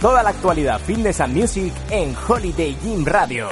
Toda la actualidad Fitness and Music en Holiday Gym Radio.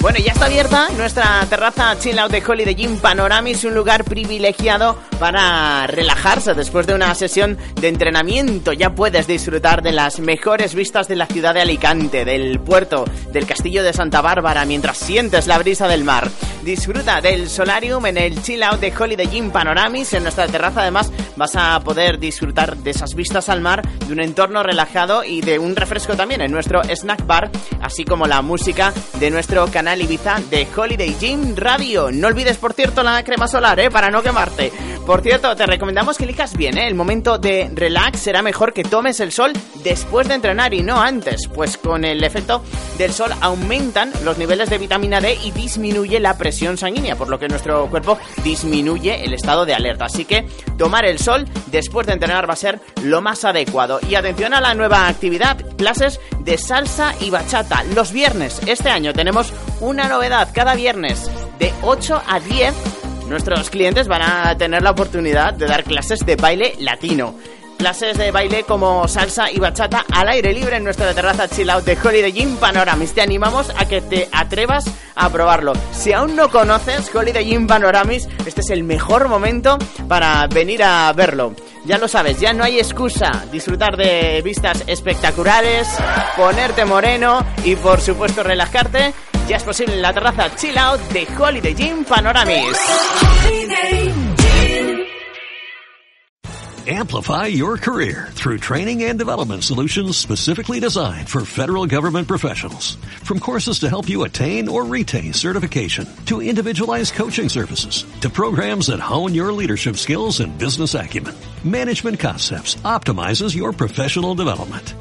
Bueno, ya está abierta nuestra terraza Chill Out de Holiday Gym Panoramis, un lugar privilegiado para relajarse después de una sesión de entrenamiento. Ya puedes disfrutar de las mejores vistas de la ciudad de Alicante, del puerto, del castillo de Santa Bárbara, mientras sientes la brisa del mar. Disfruta del solarium en el Chill Out de Holiday Gym Panoramis. En nuestra terraza además vas a poder disfrutar de esas vistas al mar, de un entorno relajado y de un refresco también en nuestro snack bar, así como la música de nuestro canal Ibiza de Holiday Gym Radio. No olvides, por cierto, la crema solar, ¿eh? Para no quemarte. Por cierto, te recomendamos que elijas bien, ¿eh? El momento de relax será mejor que tomes el sol después de entrenar y no antes, pues con el efecto del sol aumentan los niveles de vitamina D y disminuye la presión sanguínea, por lo que nuestro cuerpo disminuye el estado de alerta. Así que tomar el sol después de entrenar va a ser lo más adecuado. Y atención a la nueva actividad, clases de salsa y bachata. Los viernes, este año tenemos una novedad cada viernes de 8 a 10 nuestros clientes van a tener la oportunidad de dar clases de baile latino. Clases de baile como salsa y bachata al aire libre en nuestra terraza chill out de Holiday Gym Panoramis. Te animamos a que te atrevas a probarlo. Si aún no conoces Holiday Gym Panoramis, este es el mejor momento para venir a verlo. Ya lo sabes, ya no hay excusa. Disfrutar de vistas espectaculares, ponerte moreno y por supuesto relajarte ya es posible en la terraza Chill Out de Holiday Gym Panoramis. Amplify your career through training and development solutions specifically designed for federal government professionals. From courses to help you attain or retain certification, to individualized coaching services, to programs that hone your leadership skills and business acumen, Management Concepts optimizes your professional development.